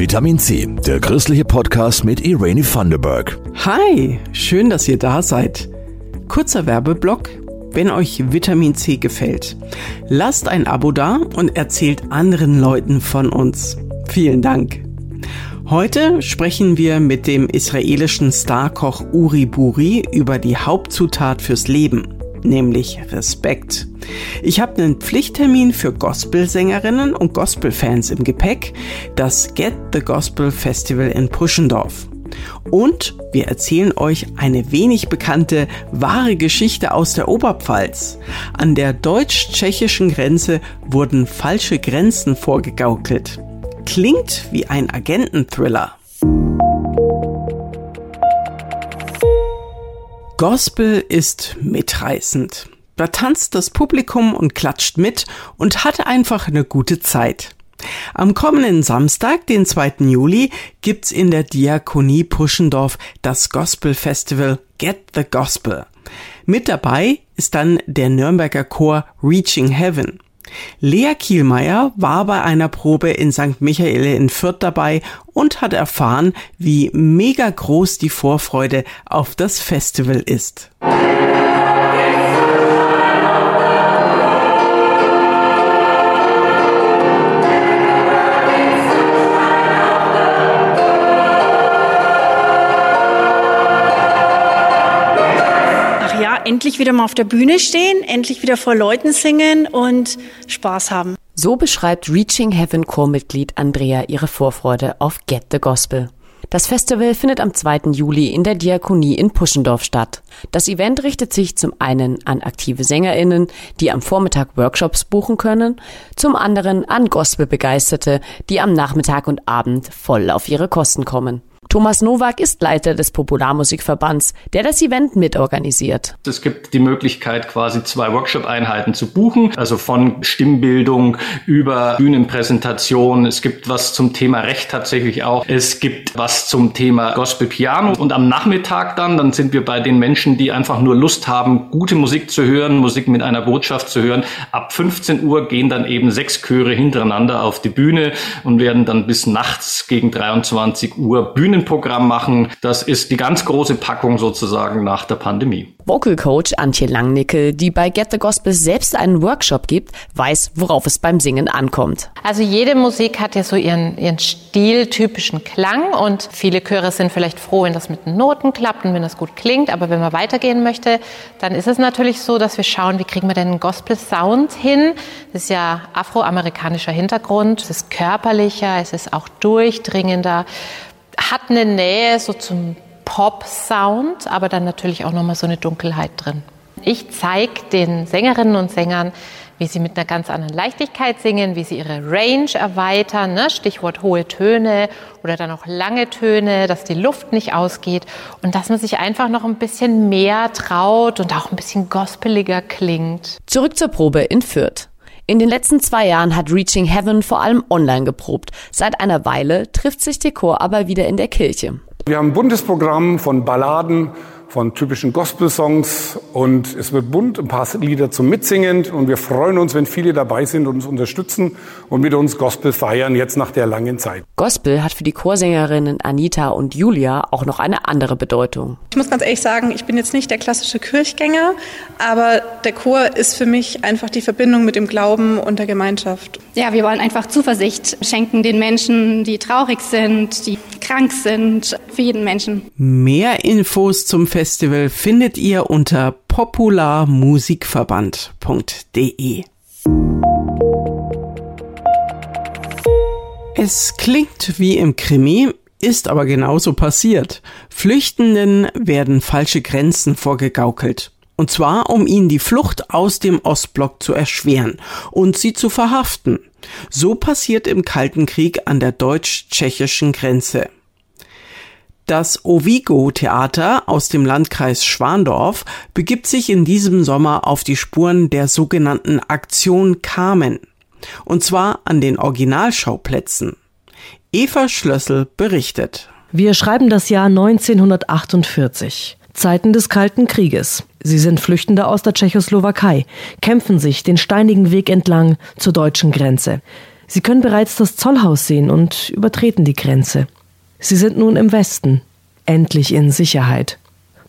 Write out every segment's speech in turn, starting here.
Vitamin C, der christliche Podcast mit Irene Thunderberg. Hi, schön, dass ihr da seid. Kurzer Werbeblock. Wenn euch Vitamin C gefällt, lasst ein Abo da und erzählt anderen Leuten von uns. Vielen Dank. Heute sprechen wir mit dem israelischen Starkoch Uri Buri über die Hauptzutat fürs Leben, nämlich Respekt. Ich habe einen Pflichttermin für Gospelsängerinnen und Gospelfans im Gepäck, das Get the Gospel Festival in Puschendorf. Und wir erzählen euch eine wenig bekannte wahre Geschichte aus der Oberpfalz. An der deutsch-tschechischen Grenze wurden falsche Grenzen vorgegaukelt. Klingt wie ein Agententhriller. Gospel ist mitreißend. Da tanzt das Publikum und klatscht mit und hat einfach eine gute Zeit. Am kommenden Samstag, den 2. Juli, gibt's in der Diakonie Puschendorf das Gospel Festival Get the Gospel. Mit dabei ist dann der Nürnberger Chor Reaching Heaven. Lea Kielmeier war bei einer Probe in St. Michael in Fürth dabei und hat erfahren, wie mega groß die Vorfreude auf das Festival ist. Endlich wieder mal auf der Bühne stehen, endlich wieder vor Leuten singen und Spaß haben. So beschreibt Reaching Heaven Chormitglied Andrea ihre Vorfreude auf Get the Gospel. Das Festival findet am 2. Juli in der Diakonie in Puschendorf statt. Das Event richtet sich zum einen an aktive SängerInnen, die am Vormittag Workshops buchen können, zum anderen an Gospelbegeisterte, die am Nachmittag und Abend voll auf ihre Kosten kommen. Thomas Nowak ist Leiter des Popularmusikverbands, der das Event mitorganisiert. Es gibt die Möglichkeit, quasi zwei Workshop-Einheiten zu buchen, also von Stimmbildung über Bühnenpräsentation. Es gibt was zum Thema Recht tatsächlich auch. Es gibt was zum Thema Gospel Piano. Und am Nachmittag dann, dann sind wir bei den Menschen, die einfach nur Lust haben, gute Musik zu hören, Musik mit einer Botschaft zu hören. Ab 15 Uhr gehen dann eben sechs Chöre hintereinander auf die Bühne und werden dann bis nachts gegen 23 Uhr Bühnen Bühnenprogramm machen. Das ist die ganz große Packung sozusagen nach der Pandemie. Vocal Coach Antje Langnickel, die bei Get the Gospel selbst einen Workshop gibt, weiß, worauf es beim Singen ankommt. Also jede Musik hat ja so ihren, ihren stiltypischen Klang und viele Chöre sind vielleicht froh, wenn das mit den Noten klappt und wenn das gut klingt. Aber wenn man weitergehen möchte, dann ist es natürlich so, dass wir schauen, wie kriegen wir denn einen Gospel-Sound hin. Das ist ja afroamerikanischer Hintergrund, es ist körperlicher, es ist auch durchdringender hat eine Nähe so zum Pop-Sound, aber dann natürlich auch nochmal so eine Dunkelheit drin. Ich zeige den Sängerinnen und Sängern, wie sie mit einer ganz anderen Leichtigkeit singen, wie sie ihre Range erweitern, ne? Stichwort hohe Töne oder dann auch lange Töne, dass die Luft nicht ausgeht und dass man sich einfach noch ein bisschen mehr traut und auch ein bisschen gospeliger klingt. Zurück zur Probe in Fürth. In den letzten zwei Jahren hat Reaching Heaven vor allem online geprobt. Seit einer Weile trifft sich der Chor aber wieder in der Kirche. Wir haben ein buntes Programm von Balladen, von typischen Gospel-Songs und es wird bunt, ein paar Lieder zum Mitsingen und wir freuen uns, wenn viele dabei sind und uns unterstützen und mit uns Gospel feiern, jetzt nach der langen Zeit. Gospel hat für die Chorsängerinnen Anita und Julia auch noch eine andere Bedeutung. Ich muss ganz ehrlich sagen, ich bin jetzt nicht der klassische Kirchgänger, aber der Chor ist für mich einfach die Verbindung mit dem Glauben und der Gemeinschaft. Ja, wir wollen einfach Zuversicht schenken den Menschen, die traurig sind, die krank sind, für jeden Menschen. Mehr Infos zum Festival findet ihr unter popularmusikverband.de. Es klingt wie im Krimi, ist aber genauso passiert. Flüchtenden werden falsche Grenzen vorgegaukelt. Und zwar, um ihnen die Flucht aus dem Ostblock zu erschweren und sie zu verhaften. So passiert im Kalten Krieg an der deutsch-tschechischen Grenze. Das Ovigo Theater aus dem Landkreis Schwandorf begibt sich in diesem Sommer auf die Spuren der sogenannten Aktion Carmen. Und zwar an den Originalschauplätzen. Eva Schlössel berichtet. Wir schreiben das Jahr 1948. Zeiten des Kalten Krieges. Sie sind Flüchtende aus der Tschechoslowakei, kämpfen sich den steinigen Weg entlang zur deutschen Grenze. Sie können bereits das Zollhaus sehen und übertreten die Grenze. Sie sind nun im Westen, endlich in Sicherheit.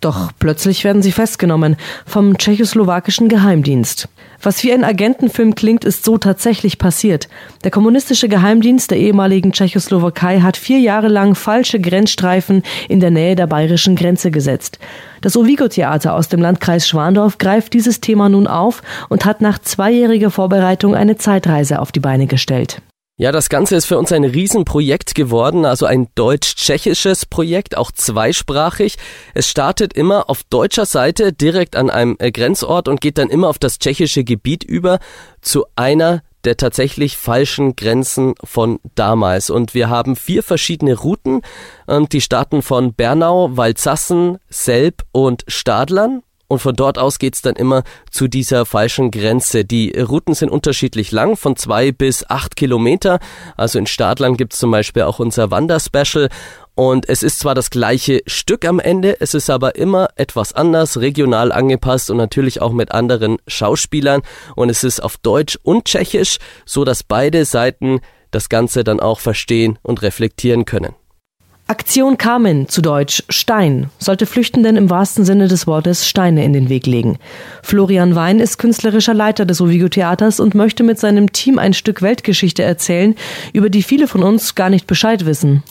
Doch plötzlich werden sie festgenommen vom tschechoslowakischen Geheimdienst. Was wie ein Agentenfilm klingt, ist so tatsächlich passiert. Der kommunistische Geheimdienst der ehemaligen Tschechoslowakei hat vier Jahre lang falsche Grenzstreifen in der Nähe der bayerischen Grenze gesetzt. Das Ovigo-Theater aus dem Landkreis Schwandorf greift dieses Thema nun auf und hat nach zweijähriger Vorbereitung eine Zeitreise auf die Beine gestellt. Ja, das Ganze ist für uns ein Riesenprojekt geworden, also ein deutsch-tschechisches Projekt, auch zweisprachig. Es startet immer auf deutscher Seite direkt an einem äh, Grenzort und geht dann immer auf das tschechische Gebiet über zu einer der tatsächlich falschen Grenzen von damals. Und wir haben vier verschiedene Routen. Die starten von Bernau, Walzassen, Selb und Stadlern. Und von dort aus geht's dann immer zu dieser falschen Grenze. Die Routen sind unterschiedlich lang, von zwei bis acht Kilometer. Also in Stadtland gibt's zum Beispiel auch unser Wanderspecial. Und es ist zwar das gleiche Stück am Ende, es ist aber immer etwas anders, regional angepasst und natürlich auch mit anderen Schauspielern. Und es ist auf Deutsch und Tschechisch, so dass beide Seiten das Ganze dann auch verstehen und reflektieren können. Aktion Carmen, zu Deutsch Stein, sollte Flüchtenden im wahrsten Sinne des Wortes Steine in den Weg legen. Florian Wein ist künstlerischer Leiter des Ovigo Theaters und möchte mit seinem Team ein Stück Weltgeschichte erzählen, über die viele von uns gar nicht Bescheid wissen.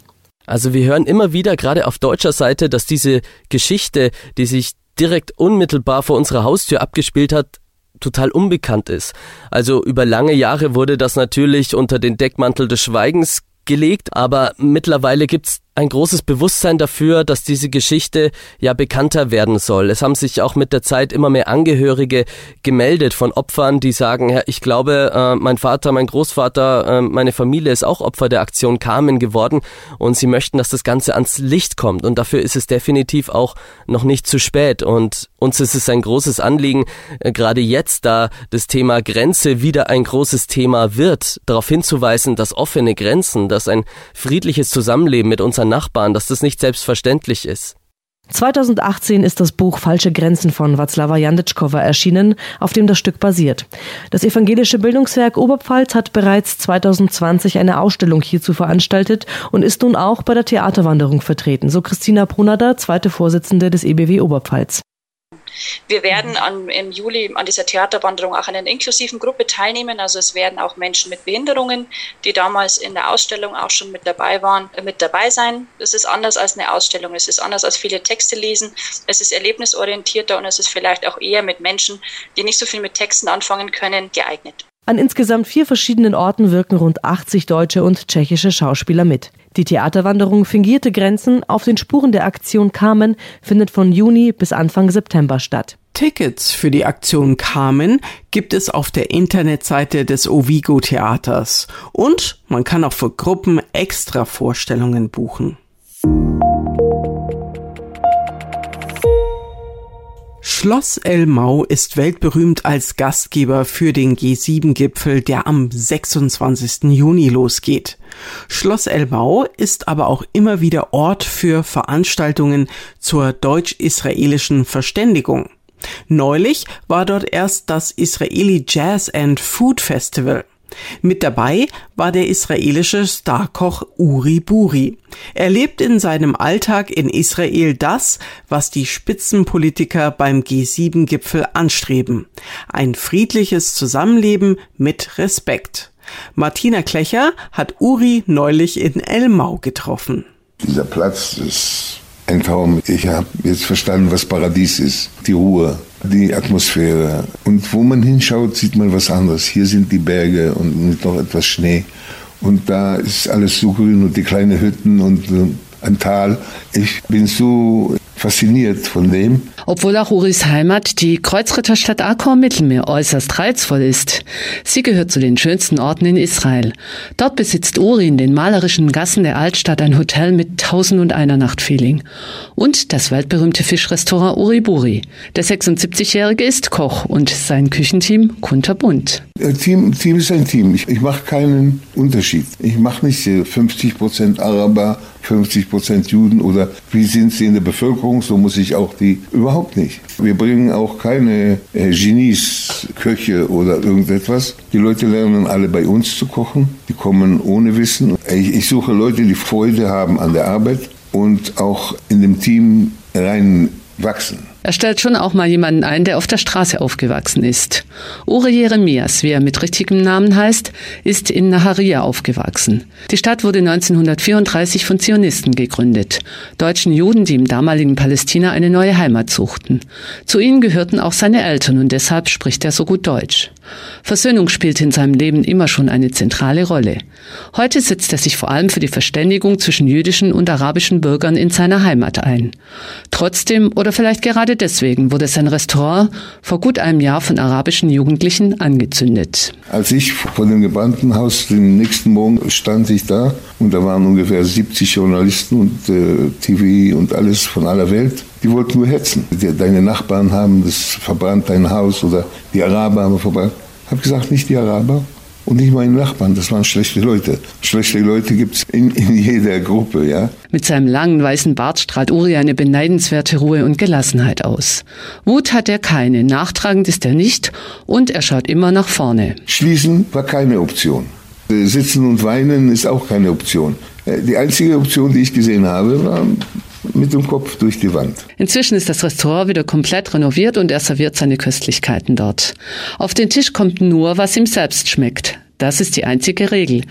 Also wir hören immer wieder, gerade auf deutscher Seite, dass diese Geschichte, die sich direkt unmittelbar vor unserer Haustür abgespielt hat, total unbekannt ist. Also über lange Jahre wurde das natürlich unter den Deckmantel des Schweigens gelegt, aber mittlerweile gibt's ein großes Bewusstsein dafür, dass diese Geschichte ja bekannter werden soll. Es haben sich auch mit der Zeit immer mehr Angehörige gemeldet von Opfern, die sagen, ja, ich glaube, äh, mein Vater, mein Großvater, äh, meine Familie ist auch Opfer der Aktion Carmen geworden und sie möchten, dass das Ganze ans Licht kommt und dafür ist es definitiv auch noch nicht zu spät und uns ist es ein großes Anliegen, äh, gerade jetzt, da das Thema Grenze wieder ein großes Thema wird, darauf hinzuweisen, dass offene Grenzen, dass ein friedliches Zusammenleben mit unseren Nachbarn, dass das nicht selbstverständlich ist. 2018 ist das Buch Falsche Grenzen von Václava Janditschkova erschienen, auf dem das Stück basiert. Das evangelische Bildungswerk Oberpfalz hat bereits 2020 eine Ausstellung hierzu veranstaltet und ist nun auch bei der Theaterwanderung vertreten, so Christina Brunader, zweite Vorsitzende des EBW Oberpfalz. Wir werden an, im Juli an dieser Theaterwanderung auch an einer inklusiven Gruppe teilnehmen. Also es werden auch Menschen mit Behinderungen, die damals in der Ausstellung auch schon mit dabei waren, mit dabei sein. Das ist anders als eine Ausstellung. Es ist anders als viele Texte lesen. Es ist erlebnisorientierter und es ist vielleicht auch eher mit Menschen, die nicht so viel mit Texten anfangen können, geeignet. An insgesamt vier verschiedenen Orten wirken rund 80 deutsche und tschechische Schauspieler mit. Die Theaterwanderung Fingierte Grenzen auf den Spuren der Aktion Carmen findet von Juni bis Anfang September statt. Tickets für die Aktion Carmen gibt es auf der Internetseite des Ovigo Theaters und man kann auch für Gruppen extra Vorstellungen buchen. Schloss Elmau ist weltberühmt als Gastgeber für den G7-Gipfel, der am 26. Juni losgeht. Schloss Elmau ist aber auch immer wieder Ort für Veranstaltungen zur deutsch-israelischen Verständigung. Neulich war dort erst das Israeli Jazz and Food Festival. Mit dabei war der israelische Starkoch Uri Buri. Er lebt in seinem Alltag in Israel das, was die Spitzenpolitiker beim G7-Gipfel anstreben. Ein friedliches Zusammenleben mit Respekt. Martina Klecher hat Uri neulich in Elmau getroffen. Dieser Platz ist Traum. Ich habe jetzt verstanden, was Paradies ist. Die Ruhe, die Atmosphäre. Und wo man hinschaut, sieht man was anderes. Hier sind die Berge und noch etwas Schnee. Und da ist alles so grün und die kleinen Hütten und ein Tal. Ich bin so fasziniert von dem. Obwohl auch Uris Heimat, die Kreuzritterstadt Akkor im Mittelmeer, äußerst reizvoll ist. Sie gehört zu den schönsten Orten in Israel. Dort besitzt Uri in den malerischen Gassen der Altstadt ein Hotel mit Tausend und einer Nacht Feeling. Und das weltberühmte Fischrestaurant Uri Buri. Der 76-Jährige ist Koch und sein Küchenteam kunterbunt. Team, Team ist ein Team. Ich, ich mache keinen Unterschied. Ich mache nicht 50 Prozent Araber, 50 Prozent Juden oder wie sind sie in der Bevölkerung Bevölkerung, so muss ich auch die überhaupt nicht. Wir bringen auch keine äh, Genies, Köche oder irgendetwas. Die Leute lernen alle bei uns zu kochen. Die kommen ohne Wissen. Ich, ich suche Leute, die Freude haben an der Arbeit und auch in dem Team reinwachsen. Er stellt schon auch mal jemanden ein, der auf der Straße aufgewachsen ist. Ure Jeremias, wie er mit richtigem Namen heißt, ist in Naharia aufgewachsen. Die Stadt wurde 1934 von Zionisten gegründet, deutschen Juden, die im damaligen Palästina eine neue Heimat suchten. Zu ihnen gehörten auch seine Eltern und deshalb spricht er so gut Deutsch. Versöhnung spielt in seinem Leben immer schon eine zentrale Rolle. Heute setzt er sich vor allem für die Verständigung zwischen jüdischen und arabischen Bürgern in seiner Heimat ein. Trotzdem oder vielleicht gerade deswegen wurde sein Restaurant vor gut einem Jahr von arabischen Jugendlichen angezündet. Als ich vor dem gebrannten Haus den nächsten Morgen stand ich da und da waren ungefähr 70 Journalisten und äh, TV und alles von aller Welt. Die wollten nur hetzen. Deine Nachbarn haben das verbrannt, dein Haus oder die Araber haben verbrannt. Ich habe gesagt, nicht die Araber, und nicht meine Nachbarn, das waren schlechte Leute. Schlechte Leute gibt's in, in jeder Gruppe, ja. Mit seinem langen weißen Bart strahlt Uri eine beneidenswerte Ruhe und Gelassenheit aus. Wut hat er keine, nachtragend ist er nicht und er schaut immer nach vorne. Schließen war keine Option. Sitzen und weinen ist auch keine Option. Äh, die einzige Option, die ich gesehen habe, war mit dem Kopf durch die Wand. Inzwischen ist das Restaurant wieder komplett renoviert und er serviert seine Köstlichkeiten dort. Auf den Tisch kommt nur, was ihm selbst schmeckt. Das ist die einzige Regel.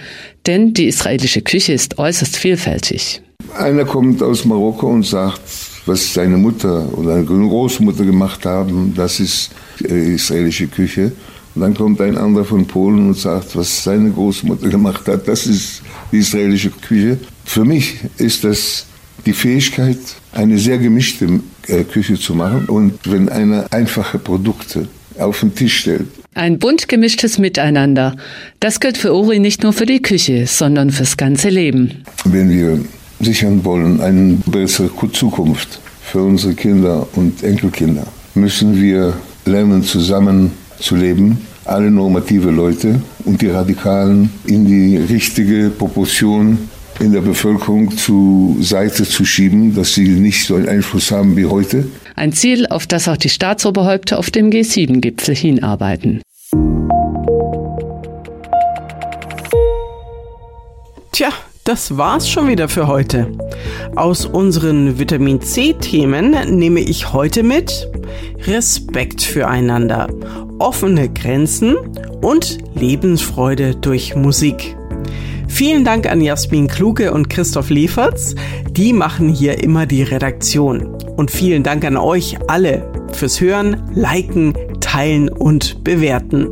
Denn die israelische Küche ist äußerst vielfältig. Einer kommt aus Marokko und sagt, was seine Mutter oder seine Großmutter gemacht haben, das ist israelische Küche. Und dann kommt ein anderer von Polen und sagt, was seine Großmutter gemacht hat, das ist die israelische Küche. Für mich ist das die Fähigkeit, eine sehr gemischte äh, Küche zu machen. Und wenn einer einfache Produkte auf den Tisch stellt. Ein bunt gemischtes Miteinander. Das gilt für Uri nicht nur für die Küche, sondern fürs ganze Leben. Wenn wir sichern wollen, eine bessere Zukunft für unsere Kinder und Enkelkinder, müssen wir lernen, zusammen zu leben. Alle normative Leute und die Radikalen in die richtige Proportion in der Bevölkerung zu Seite zu schieben, dass sie nicht so einen Einfluss haben wie heute. Ein Ziel, auf das auch die Staatsoberhäupter auf dem G7-Gipfel hinarbeiten. Tja, das war's schon wieder für heute. Aus unseren Vitamin C-Themen nehme ich heute mit Respekt füreinander, offene Grenzen und Lebensfreude durch Musik. Vielen Dank an Jasmin Kluge und Christoph Lieferts. Die machen hier immer die Redaktion. Und vielen Dank an euch alle fürs Hören, Liken, Teilen und Bewerten.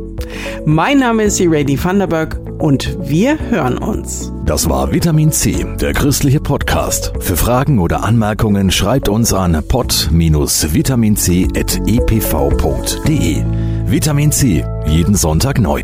Mein Name ist Irene Vanderberg und wir hören uns. Das war Vitamin C, der christliche Podcast. Für Fragen oder Anmerkungen schreibt uns an pod-vitaminc.epv.de. Vitamin C, jeden Sonntag neu.